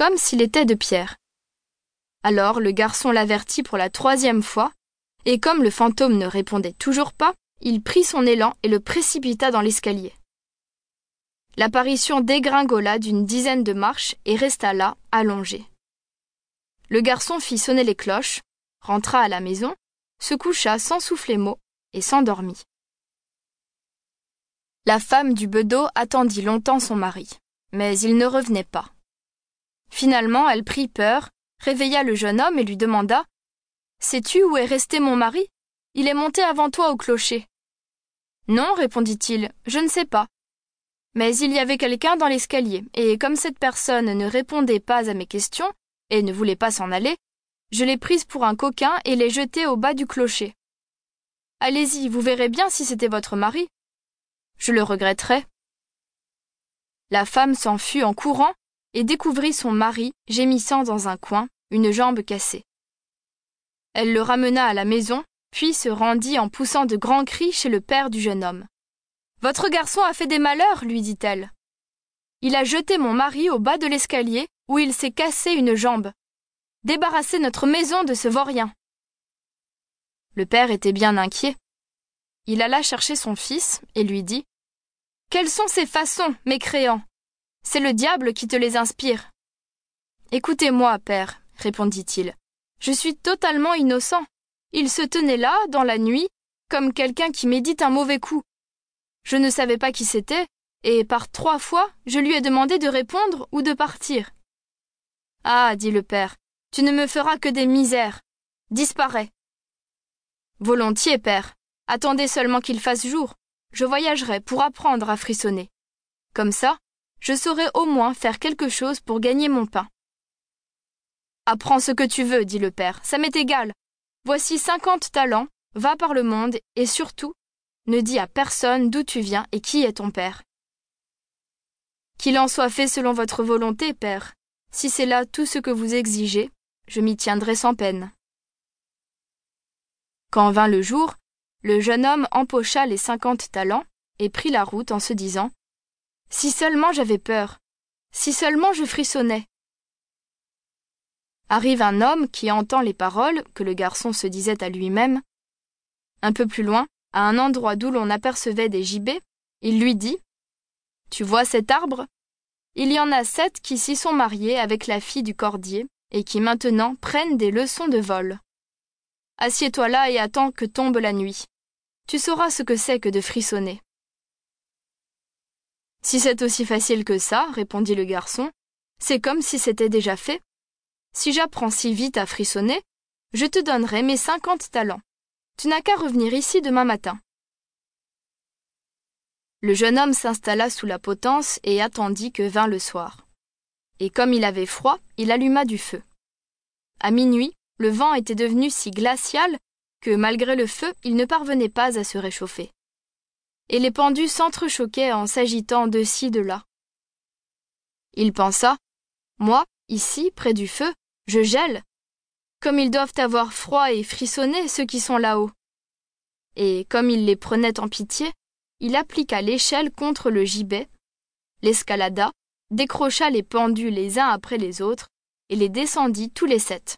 comme s'il était de pierre. Alors le garçon l'avertit pour la troisième fois, et comme le fantôme ne répondait toujours pas, il prit son élan et le précipita dans l'escalier. L'apparition dégringola d'une dizaine de marches et resta là, allongée. Le garçon fit sonner les cloches, rentra à la maison, se coucha sans souffler mot et s'endormit. La femme du bedeau attendit longtemps son mari, mais il ne revenait pas. Finalement, elle prit peur, réveilla le jeune homme et lui demanda Sais-tu où est resté mon mari? Il est monté avant toi au clocher. Non, répondit-il, je ne sais pas. Mais il y avait quelqu'un dans l'escalier, et comme cette personne ne répondait pas à mes questions, et ne voulait pas s'en aller, je l'ai prise pour un coquin et l'ai jetée au bas du clocher. Allez-y, vous verrez bien si c'était votre mari. Je le regretterais. La femme s'enfuit en courant et découvrit son mari gémissant dans un coin, une jambe cassée. Elle le ramena à la maison, puis se rendit en poussant de grands cris chez le père du jeune homme. Votre garçon a fait des malheurs, lui dit-elle. Il a jeté mon mari au bas de l'escalier où il s'est cassé une jambe. Débarrassez notre maison de ce vaurien. Le père était bien inquiet. Il alla chercher son fils et lui dit Quelles sont ces façons, mécréants C'est le diable qui te les inspire. Écoutez-moi, père, répondit-il. Je suis totalement innocent. Il se tenait là, dans la nuit, comme quelqu'un qui médite un mauvais coup. Je ne savais pas qui c'était, et par trois fois je lui ai demandé de répondre ou de partir. Ah, dit le père, tu ne me feras que des misères. Disparais. Volontiers, père. Attendez seulement qu'il fasse jour. Je voyagerai pour apprendre à frissonner. Comme ça, je saurai au moins faire quelque chose pour gagner mon pain. Apprends ce que tu veux, dit le père, ça m'est égal. Voici cinquante talents, va par le monde, et surtout, ne dis à personne d'où tu viens et qui est ton père. Qu'il en soit fait selon votre volonté, père. Si c'est là tout ce que vous exigez, je m'y tiendrai sans peine. Quand vint le jour, le jeune homme empocha les cinquante talents et prit la route en se disant Si seulement j'avais peur, si seulement je frissonnais. Arrive un homme qui entend les paroles que le garçon se disait à lui-même. Un peu plus loin, à un endroit d'où l'on apercevait des gibets, il lui dit Tu vois cet arbre? Il y en a sept qui s'y sont mariés avec la fille du cordier et qui maintenant prennent des leçons de vol. Assieds-toi là et attends que tombe la nuit. Tu sauras ce que c'est que de frissonner. Si c'est aussi facile que ça, répondit le garçon, c'est comme si c'était déjà fait. Si j'apprends si vite à frissonner, je te donnerai mes cinquante talents. Tu n'as qu'à revenir ici demain matin. Le jeune homme s'installa sous la potence et attendit que vint le soir. Et comme il avait froid, il alluma du feu. À minuit, le vent était devenu si glacial que, malgré le feu, il ne parvenait pas à se réchauffer. Et les pendus s'entrechoquaient en s'agitant de ci, de là. Il pensa Moi, ici, près du feu, je gèle, comme ils doivent avoir froid et frissonner ceux qui sont là-haut. Et comme il les prenait en pitié, il appliqua l'échelle contre le gibet, l'escalada, décrocha les pendus les uns après les autres, et les descendit tous les sept.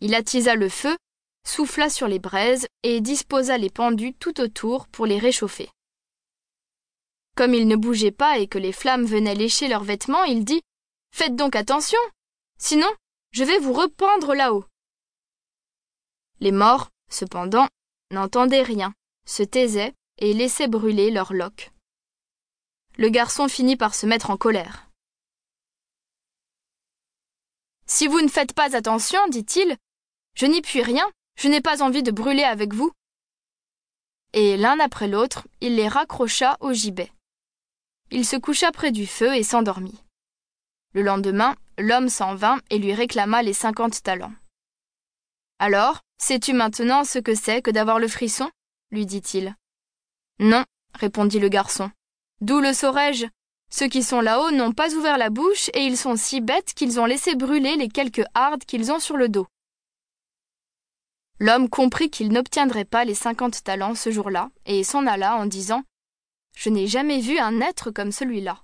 Il attisa le feu, souffla sur les braises et disposa les pendus tout autour pour les réchauffer. Comme ils ne bougeaient pas et que les flammes venaient lécher leurs vêtements, il dit Faites donc attention, sinon je vais vous rependre là-haut. Les morts, cependant, n'entendaient rien, se taisaient et laissaient brûler leurs loques. Le garçon finit par se mettre en colère. Si vous ne faites pas attention, dit-il, je n'y puis rien, je n'ai pas envie de brûler avec vous. Et l'un après l'autre, il les raccrocha au gibet. Il se coucha près du feu et s'endormit. Le lendemain, l'homme s'en vint et lui réclama les cinquante talents. Alors, sais-tu maintenant ce que c'est que d'avoir le frisson? lui dit-il. Non, répondit le garçon. D'où le saurais-je Ceux qui sont là-haut n'ont pas ouvert la bouche et ils sont si bêtes qu'ils ont laissé brûler les quelques hardes qu'ils ont sur le dos. L'homme comprit qu'il n'obtiendrait pas les cinquante talents ce jour-là et s'en alla en disant Je n'ai jamais vu un être comme celui-là.